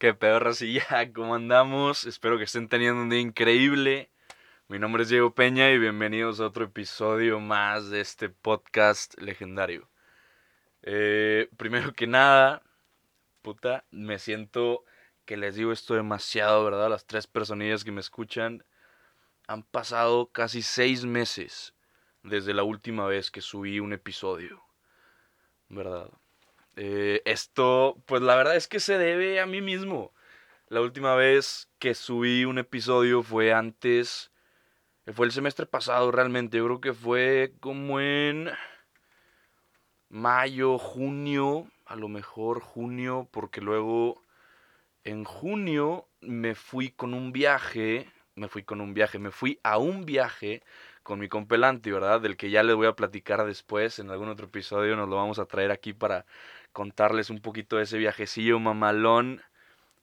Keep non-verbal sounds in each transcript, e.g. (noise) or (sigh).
Qué pedo, racilla, (laughs) ¿cómo andamos? Espero que estén teniendo un día increíble. Mi nombre es Diego Peña y bienvenidos a otro episodio más de este podcast legendario. Eh, primero que nada, puta, me siento que les digo esto demasiado, ¿verdad? Las tres personillas que me escuchan han pasado casi seis meses desde la última vez que subí un episodio, ¿verdad? Eh, esto, pues la verdad es que se debe a mí mismo. La última vez que subí un episodio fue antes, fue el semestre pasado realmente, yo creo que fue como en mayo, junio, a lo mejor junio, porque luego en junio me fui con un viaje, me fui con un viaje, me fui a un viaje con mi compelante, ¿verdad? Del que ya les voy a platicar después, en algún otro episodio nos lo vamos a traer aquí para contarles un poquito de ese viajecillo mamalón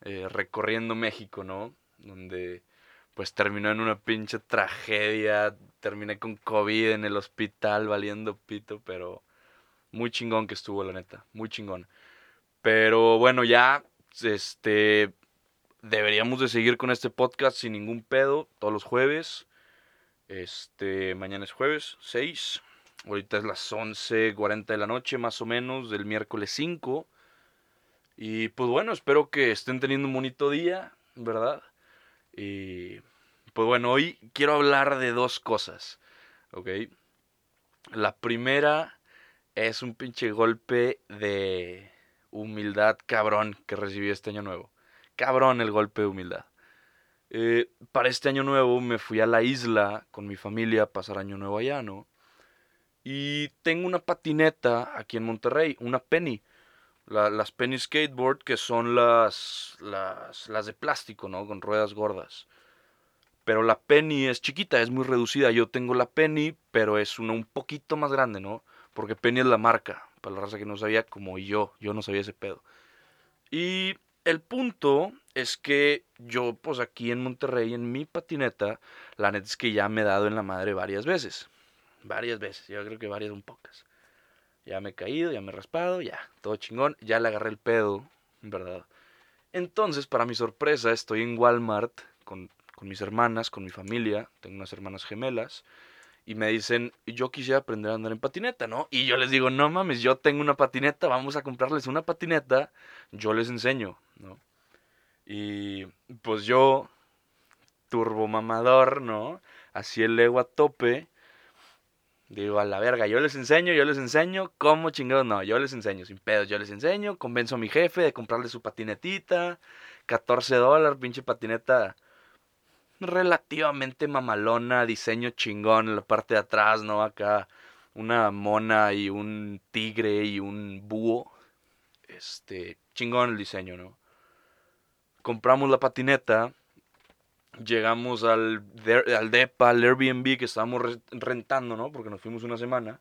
eh, recorriendo México, ¿no? Donde pues terminó en una pinche tragedia, terminé con COVID en el hospital valiendo pito, pero muy chingón que estuvo, la neta, muy chingón. Pero bueno, ya, este, deberíamos de seguir con este podcast sin ningún pedo, todos los jueves. Este, mañana es jueves, 6. Ahorita es las 11.40 de la noche, más o menos, del miércoles 5. Y pues bueno, espero que estén teniendo un bonito día, ¿verdad? Y pues bueno, hoy quiero hablar de dos cosas, ¿ok? La primera es un pinche golpe de humildad cabrón que recibí este año nuevo. Cabrón el golpe de humildad. Eh, para este año nuevo me fui a la isla con mi familia a pasar año nuevo allá, ¿no? Y tengo una patineta aquí en Monterrey, una Penny. las Penny Skateboard, que son las, las, las de plástico, ¿no? Con ruedas gordas. Pero la Penny es chiquita, es muy reducida. Yo tengo la Penny, pero es una un poquito más grande, ¿no? Porque Penny es la marca, para la raza que no sabía, como yo, yo no sabía ese pedo. Y el punto es que yo, pues aquí en Monterrey, en mi patineta, la neta es que ya me he dado en la madre varias veces. Varias veces, yo creo que varias un pocas. Ya me he caído, ya me he raspado, ya, todo chingón, ya le agarré el pedo, ¿verdad? Entonces, para mi sorpresa, estoy en Walmart con, con mis hermanas, con mi familia, tengo unas hermanas gemelas, y me dicen, yo quisiera aprender a andar en patineta, ¿no? Y yo les digo, no mames, yo tengo una patineta, vamos a comprarles una patineta, yo les enseño, ¿no? Y pues yo, turbo mamador, ¿no? Así el ego a tope, Digo, a la verga, yo les enseño, yo les enseño, ¿cómo chingados? No, yo les enseño, sin pedos, yo les enseño, convenzo a mi jefe de comprarle su patinetita, 14 dólares, pinche patineta relativamente mamalona, diseño chingón en la parte de atrás, ¿no? Acá una mona y un tigre y un búho, este, chingón el diseño, ¿no? Compramos la patineta, llegamos al, al DEPA, al Airbnb que estábamos rentando, ¿no? Porque nos fuimos una semana.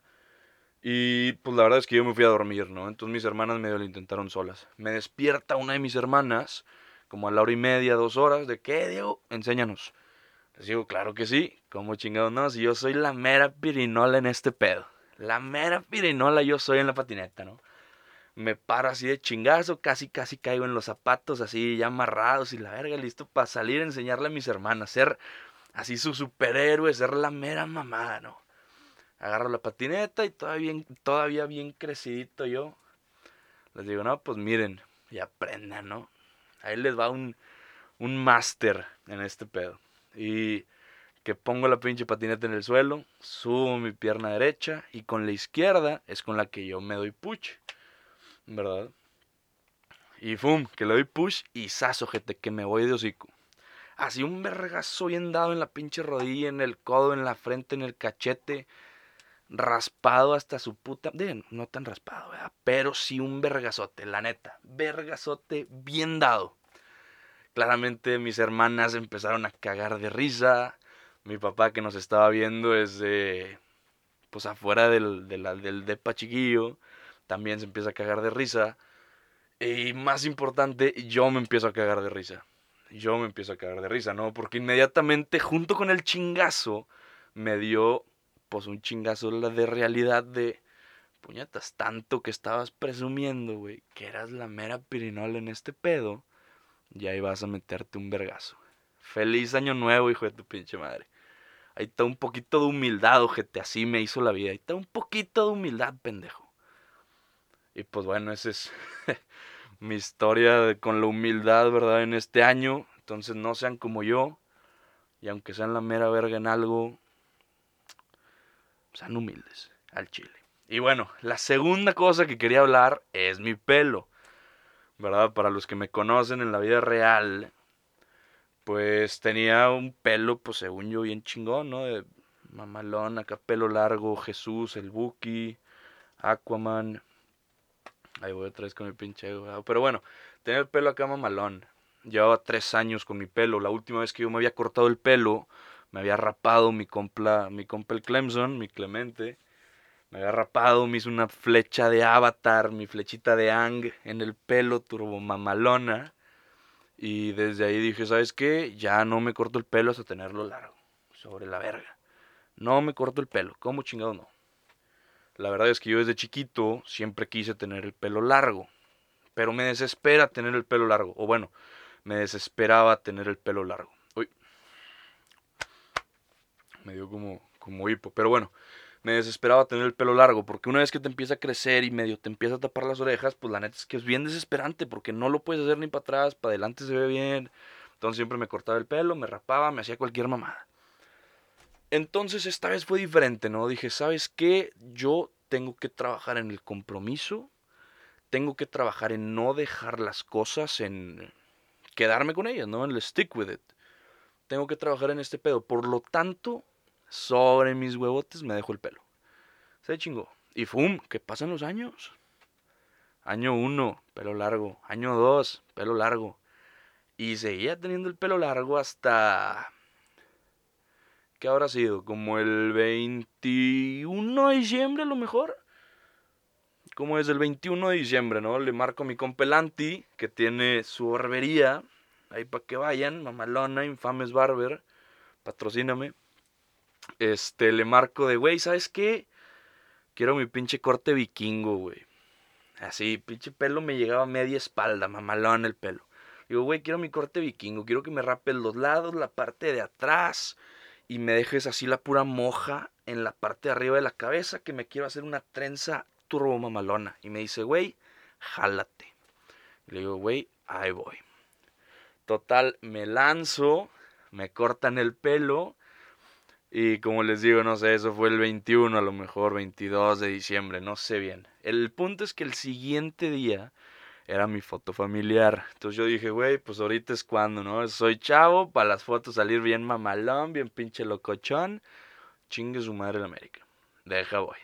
Y pues la verdad es que yo me fui a dormir, ¿no? Entonces mis hermanas medio lo intentaron solas. Me despierta una de mis hermanas, como a la hora y media, dos horas, de qué, Diego, enséñanos. Les digo, claro que sí, como chingados no, si yo soy la mera pirinola en este pedo. La mera pirinola yo soy en la patineta, ¿no? Me paro así de chingazo, casi casi caigo en los zapatos así ya amarrados y la verga, listo para salir a enseñarle a mis hermanas, ser así su superhéroe, ser la mera mamada, ¿no? Agarro la patineta y todavía bien, todavía bien crecidito yo. Les digo, no, pues miren, y aprendan, ¿no? Ahí les va un, un máster en este pedo. Y que pongo la pinche patineta en el suelo, subo mi pierna derecha y con la izquierda es con la que yo me doy puch. ¿Verdad? Y fum, que le doy push y sazo, gente, que me voy de hocico. Así un vergazo bien dado en la pinche rodilla, en el codo, en la frente, en el cachete. Raspado hasta su puta. no tan raspado, ¿verdad? Pero sí un vergazote, la neta. Vergazote bien dado. Claramente mis hermanas empezaron a cagar de risa. Mi papá que nos estaba viendo desde. Pues afuera del, del, del depa chiquillo también se empieza a cagar de risa. Y más importante, yo me empiezo a cagar de risa. Yo me empiezo a cagar de risa, ¿no? Porque inmediatamente, junto con el chingazo, me dio, pues, un chingazo de realidad de, puñetas, tanto que estabas presumiendo, güey, que eras la mera pirinola en este pedo. ya ibas a meterte un vergazo. Feliz año nuevo, hijo de tu pinche madre. Ahí está un poquito de humildad, ojete, así me hizo la vida. Ahí está un poquito de humildad, pendejo. Y pues bueno, esa es (laughs) mi historia con la humildad, ¿verdad? En este año. Entonces no sean como yo. Y aunque sean la mera verga en algo, sean humildes al chile. Y bueno, la segunda cosa que quería hablar es mi pelo. ¿Verdad? Para los que me conocen en la vida real, pues tenía un pelo, pues según yo, bien chingón, ¿no? De mamalón, acá pelo largo, Jesús, el Buki, Aquaman. Ahí voy otra vez con mi pinche Pero bueno, tenía el pelo acá mamalón. Llevaba tres años con mi pelo. La última vez que yo me había cortado el pelo, me había rapado mi compla, mi compa el Clemson, mi Clemente. Me había rapado, me hizo una flecha de avatar, mi flechita de Ang en el pelo, turbo mamalona. Y desde ahí dije, ¿sabes qué? Ya no me corto el pelo hasta tenerlo largo, sobre la verga. No me corto el pelo, ¿cómo chingado no? La verdad es que yo desde chiquito siempre quise tener el pelo largo, pero me desespera tener el pelo largo, o bueno, me desesperaba tener el pelo largo. Uy, me dio como, como hipo, pero bueno, me desesperaba tener el pelo largo, porque una vez que te empieza a crecer y medio te empieza a tapar las orejas, pues la neta es que es bien desesperante, porque no lo puedes hacer ni para atrás, para adelante se ve bien. Entonces siempre me cortaba el pelo, me rapaba, me hacía cualquier mamada. Entonces esta vez fue diferente, ¿no? Dije, ¿sabes qué? Yo tengo que trabajar en el compromiso, tengo que trabajar en no dejar las cosas, en quedarme con ellas, ¿no? En el stick with it. Tengo que trabajar en este pedo. Por lo tanto, sobre mis huevotes me dejo el pelo. Se chingó. Y fum, que pasan los años. Año uno, pelo largo. Año dos, pelo largo. Y seguía teniendo el pelo largo hasta... ¿Qué habrá sido? Como el 21 de diciembre a lo mejor. Como es el 21 de diciembre, ¿no? Le marco a mi compelanti, que tiene su barbería. Ahí para que vayan, mamalona, infames barber. Patrocíname este, le marco de, güey, ¿sabes qué? Quiero mi pinche corte vikingo, güey. Así, pinche pelo me llegaba media espalda, mamalón el pelo. Digo, güey, quiero mi corte vikingo, quiero que me rapes los lados, la parte de atrás y me dejes así la pura moja en la parte de arriba de la cabeza, que me quiero hacer una trenza turbo mamalona. Y me dice, güey, jálate. le digo, güey, ahí voy. Total, me lanzo, me cortan el pelo y como les digo, no sé, eso fue el 21, a lo mejor 22 de diciembre, no sé bien. El punto es que el siguiente día era mi foto familiar. Entonces yo dije, güey, pues ahorita es cuando, ¿no? Soy chavo, para las fotos salir bien mamalón, bien pinche locochón. Chingue su madre la América. Deja voy.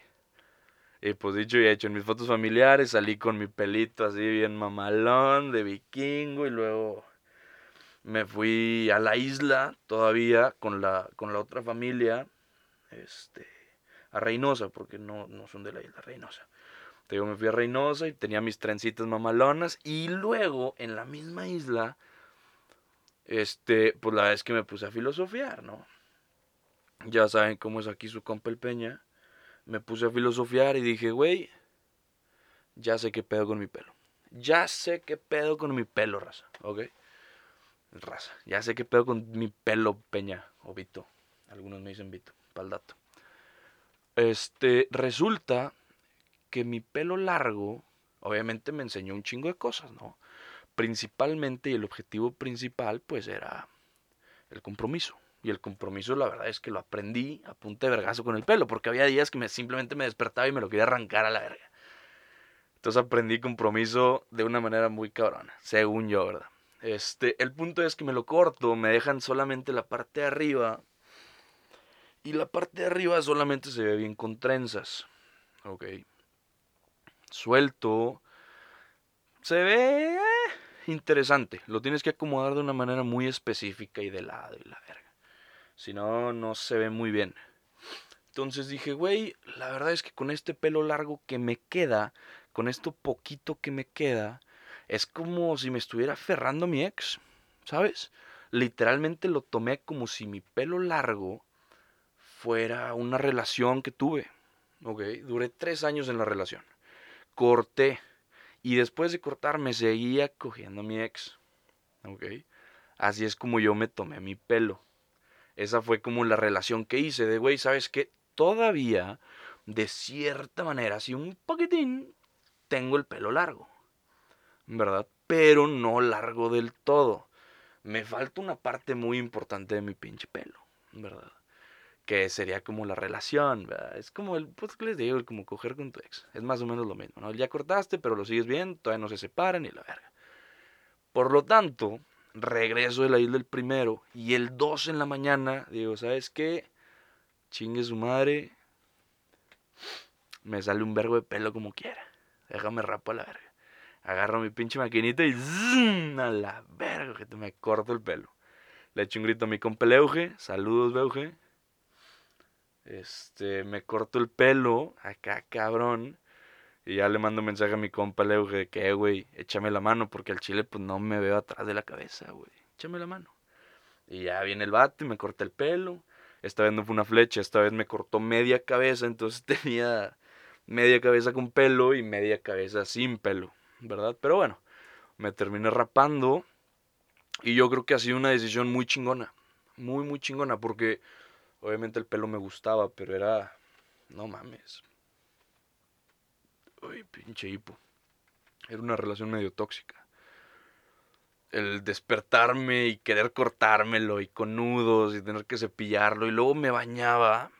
Y pues dicho y hecho, en mis fotos familiares salí con mi pelito así bien mamalón, de vikingo, y luego me fui a la isla todavía con la, con la otra familia, este, a Reynosa, porque no, no son de la isla Reynosa. Te me fui a Reynosa y tenía mis trencitas mamalonas. Y luego, en la misma isla, este, pues la vez que me puse a filosofiar, ¿no? Ya saben cómo es aquí su compa el Peña. Me puse a filosofiar y dije, güey, ya sé qué pedo con mi pelo. Ya sé qué pedo con mi pelo, raza, ¿ok? Raza. Ya sé qué pedo con mi pelo, Peña o Vito. Algunos me dicen Vito, para el dato. Este, resulta que mi pelo largo, obviamente me enseñó un chingo de cosas, ¿no? Principalmente, y el objetivo principal, pues era el compromiso. Y el compromiso, la verdad es que lo aprendí a punta de vergazo con el pelo, porque había días que me, simplemente me despertaba y me lo quería arrancar a la verga. Entonces aprendí compromiso de una manera muy cabrona, según yo, ¿verdad? Este, el punto es que me lo corto, me dejan solamente la parte de arriba. Y la parte de arriba solamente se ve bien con trenzas. Ok. Suelto. Se ve interesante. Lo tienes que acomodar de una manera muy específica y de lado y la verga. Si no, no se ve muy bien. Entonces dije, güey, la verdad es que con este pelo largo que me queda, con esto poquito que me queda, es como si me estuviera aferrando a mi ex, ¿sabes? Literalmente lo tomé como si mi pelo largo fuera una relación que tuve. Ok, duré tres años en la relación. Corté. Y después de cortar me seguía cogiendo a mi ex. ¿ok? Así es como yo me tomé mi pelo. Esa fue como la relación que hice de, güey, ¿sabes qué? Todavía, de cierta manera, así un poquitín, tengo el pelo largo, ¿verdad? Pero no largo del todo. Me falta una parte muy importante de mi pinche pelo, ¿verdad? Que sería como la relación, ¿verdad? Es como el, pues, ¿qué les digo? El como coger con tu ex. Es más o menos lo mismo, ¿no? Ya cortaste, pero lo sigues bien, todavía no se separan y la verga. Por lo tanto, regreso de la isla el primero y el 2 en la mañana digo, ¿sabes qué? Chingue su madre. Me sale un vergo de pelo como quiera. Déjame rapo a la verga. Agarro mi pinche maquinita y ¡zum! a la verga que te me corto el pelo. Le echo un grito a mi compa Leuge. Saludos, Beuge. Este, me corto el pelo. Acá, cabrón. Y ya le mando mensaje a mi compa Leo de que, güey, échame la mano porque al chile pues no me veo atrás de la cabeza, güey. Échame la mano. Y ya viene el bate, me corta el pelo. Esta vez no fue una flecha, esta vez me cortó media cabeza, entonces (laughs) tenía media cabeza con pelo y media cabeza sin pelo, ¿verdad? Pero bueno, me terminé rapando y yo creo que ha sido una decisión muy chingona, muy, muy chingona, porque obviamente el pelo me gustaba, pero era, no mames, Uy, pinche hipo. Era una relación medio tóxica. El despertarme y querer cortármelo y con nudos y tener que cepillarlo y luego me bañaba.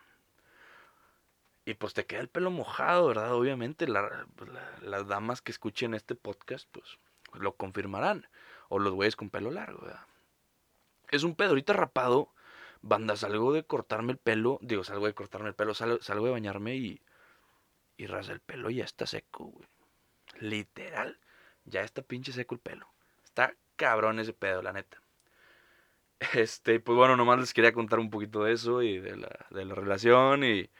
Y pues te queda el pelo mojado, ¿verdad? Obviamente pues, las damas que escuchen este podcast pues lo confirmarán. O los güeyes con pelo largo, ¿verdad? Es un pedo. Ahorita rapado, banda, salgo de cortarme el pelo. Digo, salgo de cortarme el pelo, salgo de bañarme y y ras el pelo ya está seco. Literal. Ya está pinche seco el pelo. Está cabrón ese pedo, la neta. (laughs) Este, pues bueno, nomás les quería contar un poquito de eso y de la, de la relación y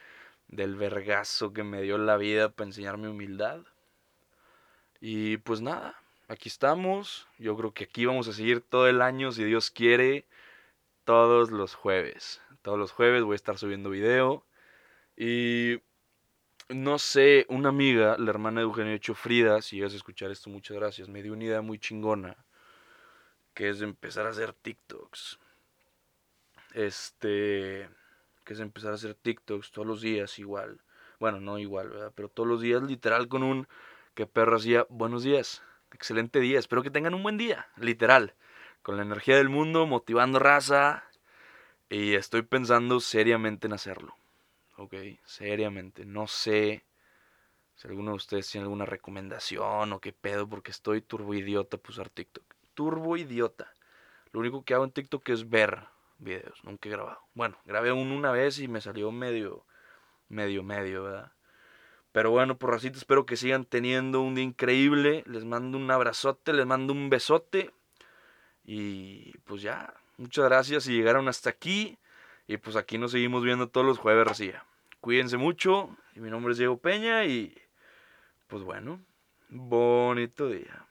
del vergazo que me dio la vida para enseñarme humildad. Y pues nada, aquí estamos. Yo creo que aquí vamos a seguir todo el año, si Dios quiere, todos los jueves. Todos los jueves voy a estar subiendo video. Y no sé, una amiga, la hermana de Eugenio Hecho Frida, si llegas a escuchar esto, muchas gracias, me dio una idea muy chingona, que es empezar a hacer TikToks. Este, que es empezar a hacer TikToks todos los días igual. Bueno, no igual, ¿verdad? Pero todos los días literal con un que perro hacía buenos días, excelente día, espero que tengan un buen día, literal, con la energía del mundo, motivando raza. Y estoy pensando seriamente en hacerlo. Ok, seriamente. No sé si alguno de ustedes tiene alguna recomendación o qué pedo, porque estoy turbo idiota para usar TikTok. Turbo idiota. Lo único que hago en TikTok es ver videos, nunca he grabado. Bueno, grabé uno una vez y me salió medio, medio, medio, ¿verdad? Pero bueno, por racito, espero que sigan teniendo un día increíble. Les mando un abrazote, les mando un besote. Y pues ya, muchas gracias si llegaron hasta aquí. Y pues aquí nos seguimos viendo todos los jueves, Racía. Cuídense mucho. Mi nombre es Diego Peña y pues bueno, bonito día.